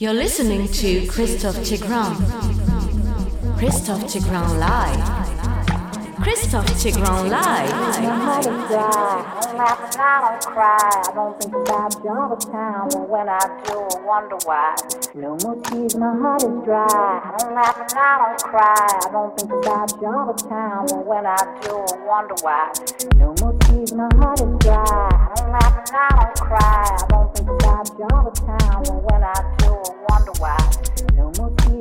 You're listening to Christophe Tigran. Christophe Tigran live. Christophe Tigran live. I'm not a. I'm not, I don't cry. I don't think about you all the time, but when I do, I wonder why. No more tears, my heart is dry. I don't laugh and I don't cry. I don't think about you all the time, but when I do, I wonder why. No more tears, my heart is dry. I don't laugh and I don't cry. I don't think about you all the time, but when I do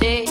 day.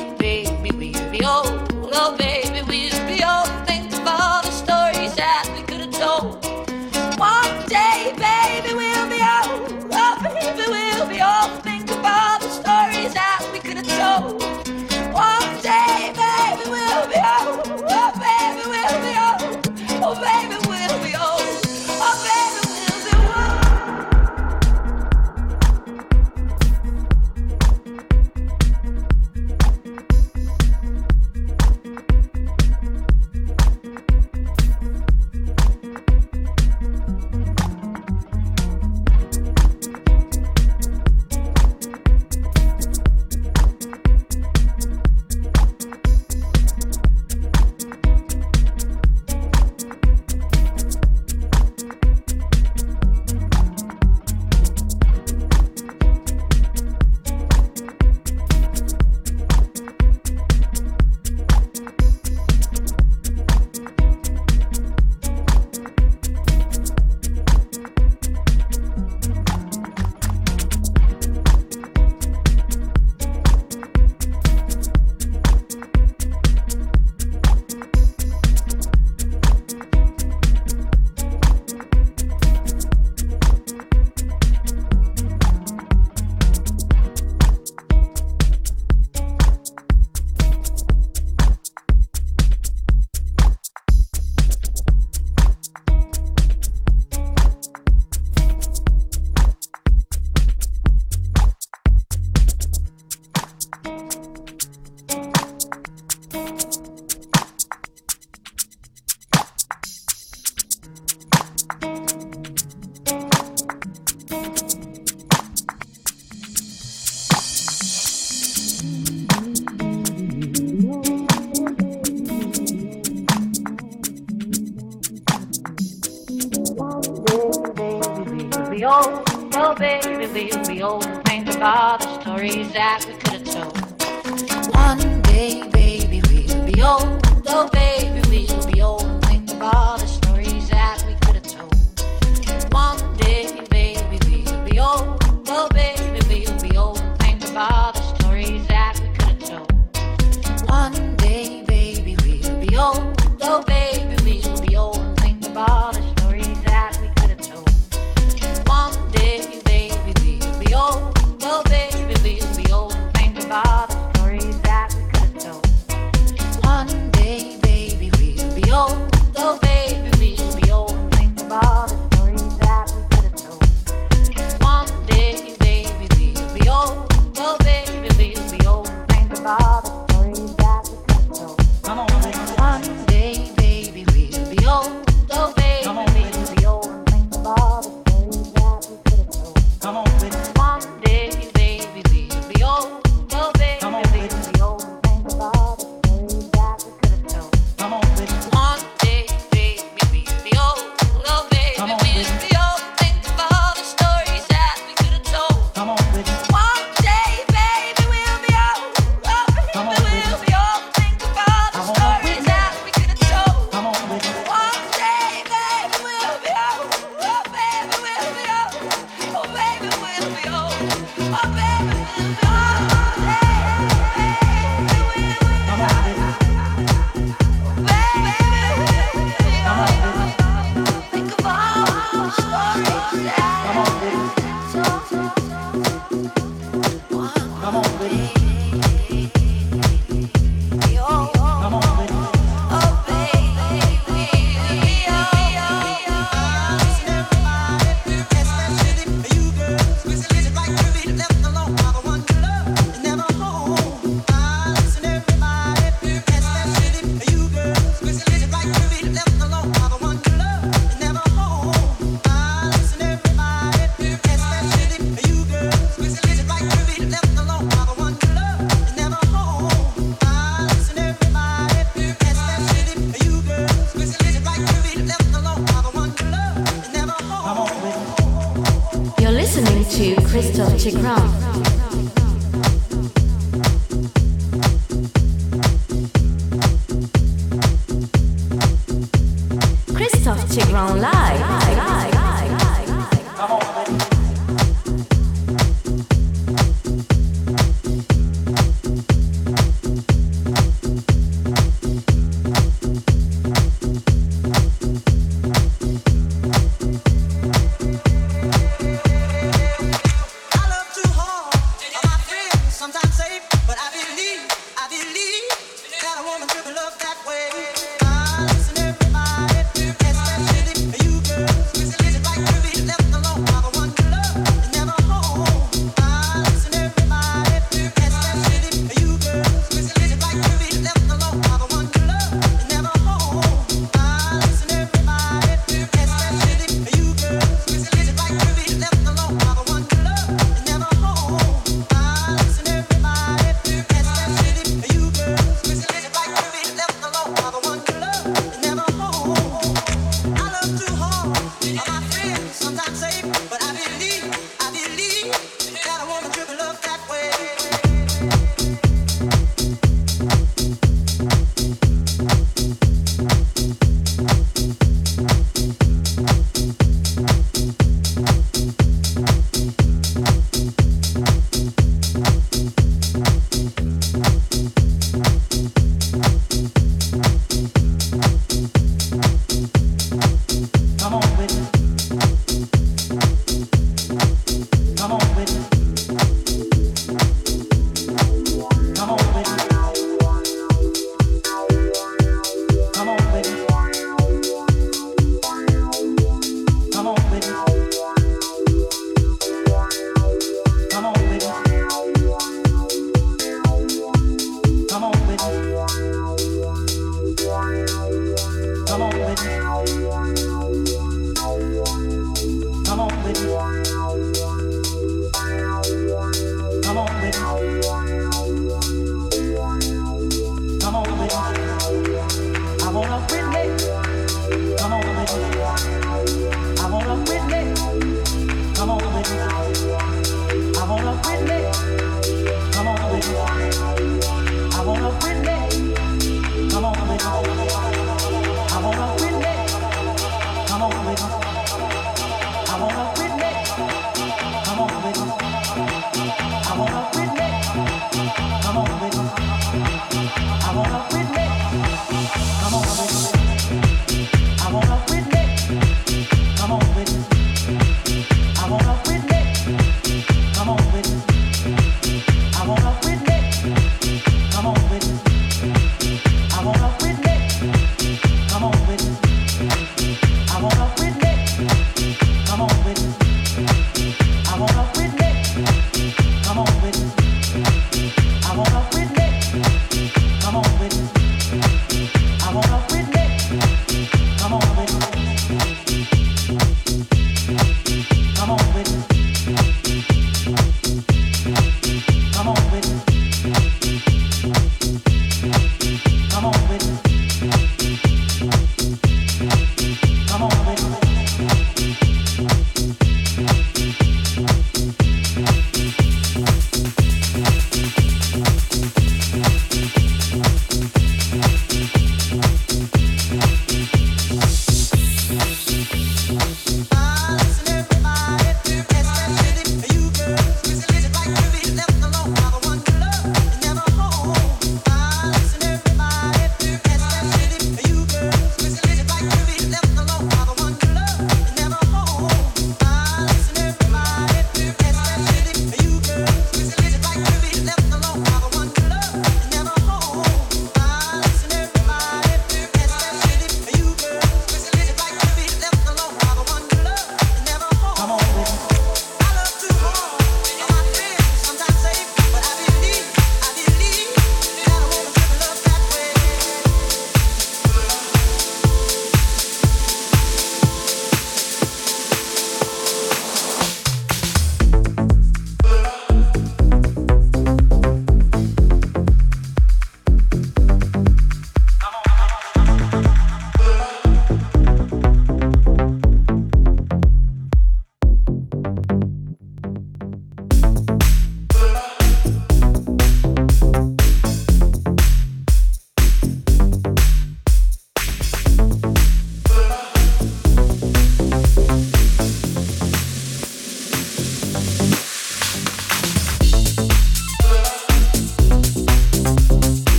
memories that we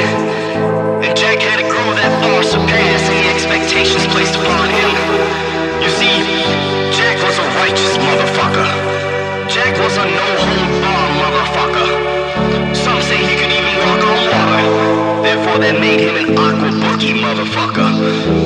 And Jack had to grow that far, surpass any expectations placed upon him. You see, Jack was a righteous motherfucker. Jack was a no home bar motherfucker. Some say he could even walk on water. Therefore, that made him an aqua boogie motherfucker.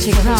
Christophe Tigran. Christophe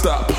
Party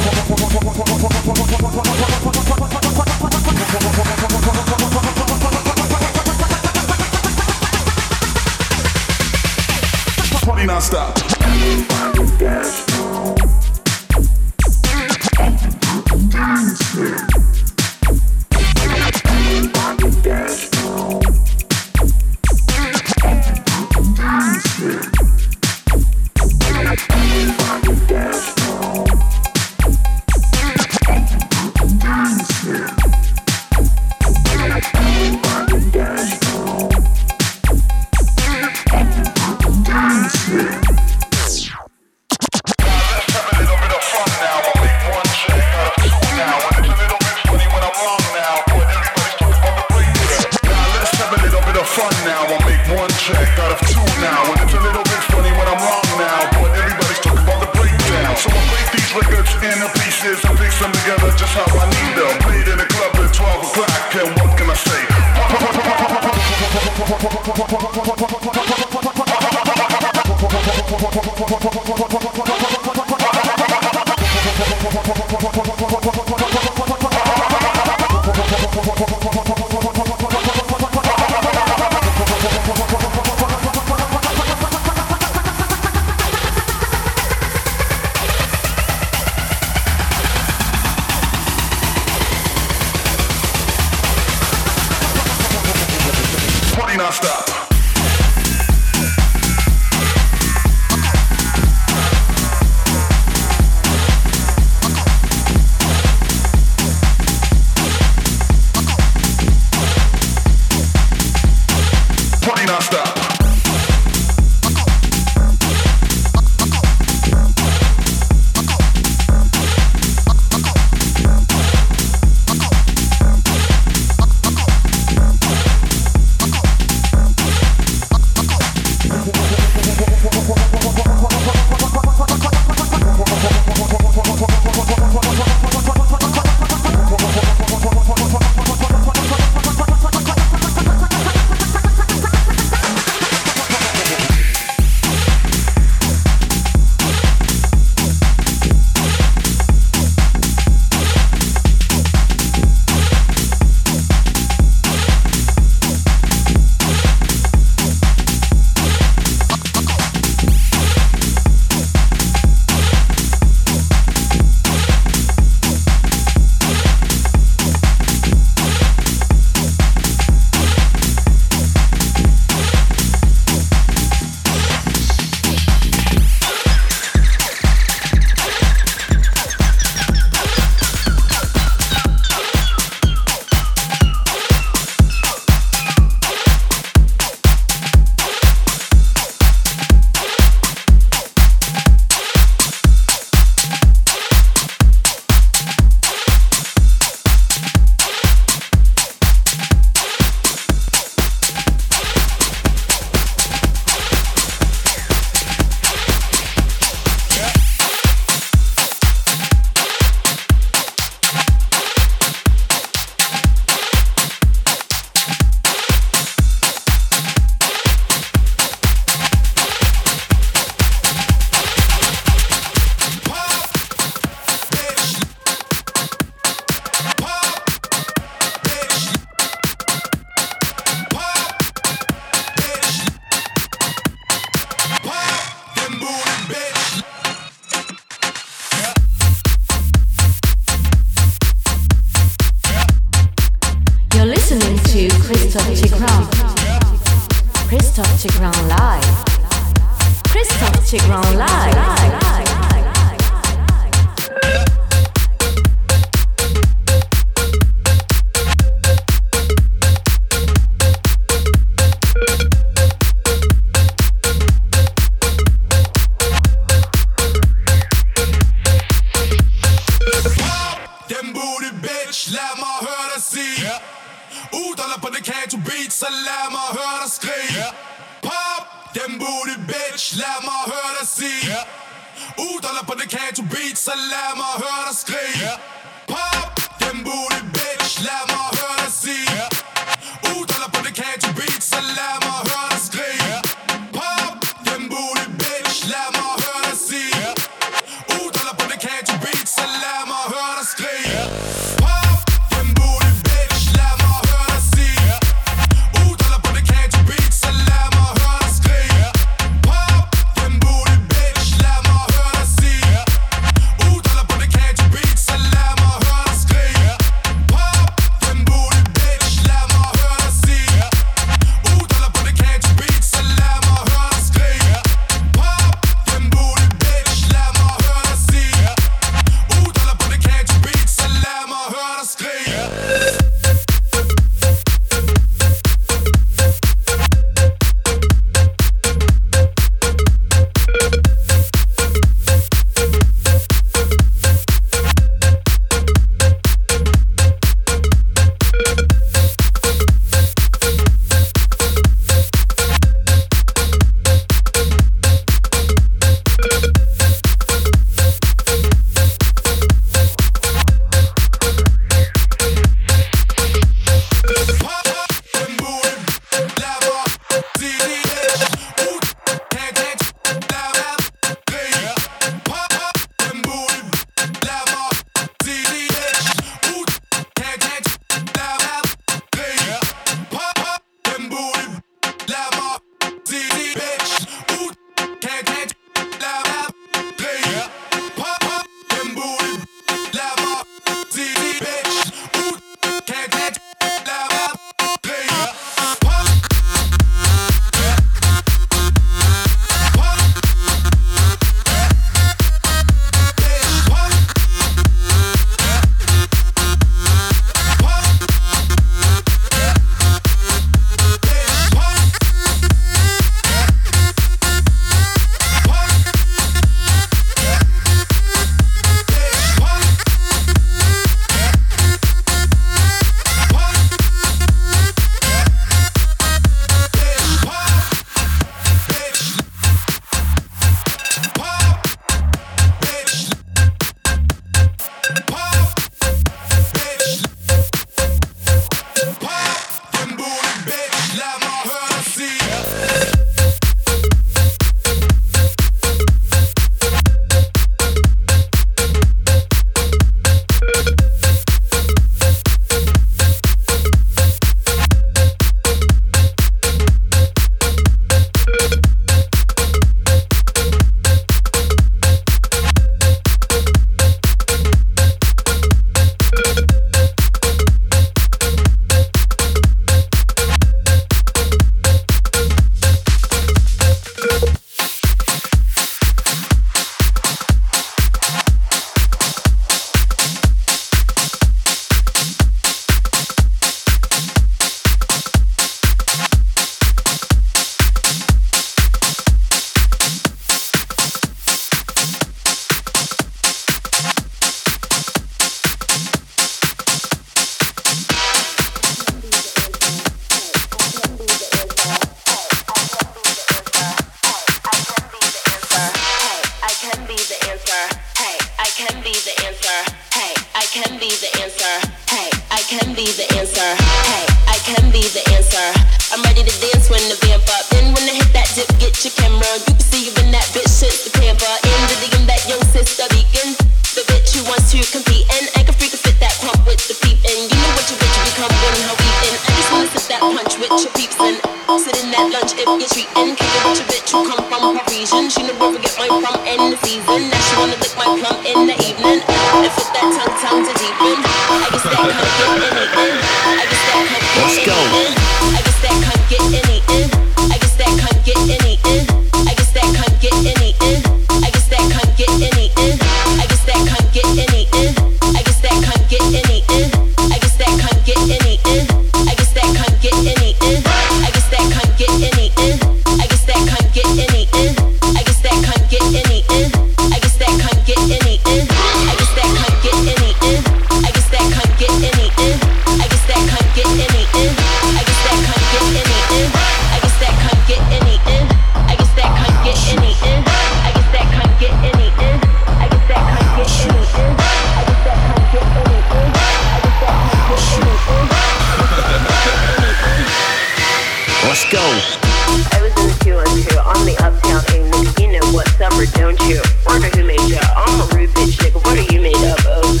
Let's go. Two on two on the uptown A. You know what's up don't you? Wonder who made ya? I'm a rude bitch nigga. What are you made up of?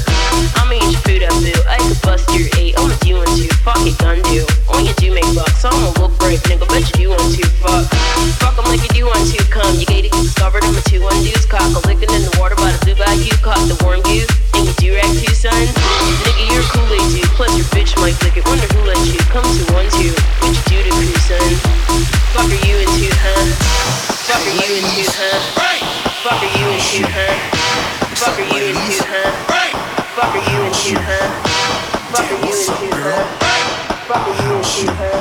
I'ma eat your food up, boo. I could bust your eight. I'ma two. Fuck it, gun do. All you do make bucks. I'ma look nigga. Bet you do one two. Fuck. Fuck 'em like you do one two. Come, you gated, discovered. I'm two one deuce. Cock licking in the water by the blue bayou. Caught the warm goose. And you do rag too, son. Nigga, you're a Kool-Aid dude. Plus your bitch might lick it. Wonder who let you come to one two. What you do to crew, son? Fuck are you into, huh? Fuck are you into, huh? Fuck are you into, huh? Fuck are you into, huh? Fuck are you into, huh? Fuck are you into, huh? Fuck are you into, huh?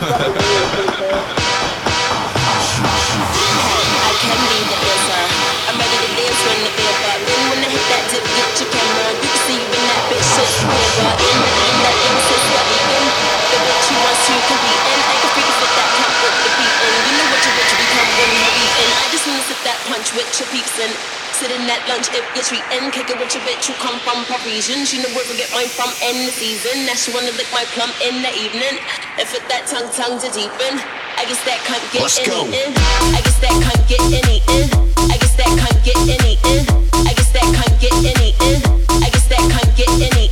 Fuck you? I can be the answer. I'm ready to dance when the band but then when I hit that dip, get your camera. You can see you that bitch shit forever. In that innocence, what we in. The bitch you want to compete in. I can freak with that cup with the beat in. You know what you what you become when you just sip that punch with your peeps in. Sit in that lunch if you're treating. Kick it with your bitch who come from Parisian. She know where we get mine from in the season. Now she wanna lick my plum in the evening. And fit that tongue tongue to deepen. I guess that can't get Let's any go. in. I guess that can't get any in. I guess that can't get any in. I guess that can't get any in. I guess that can't get any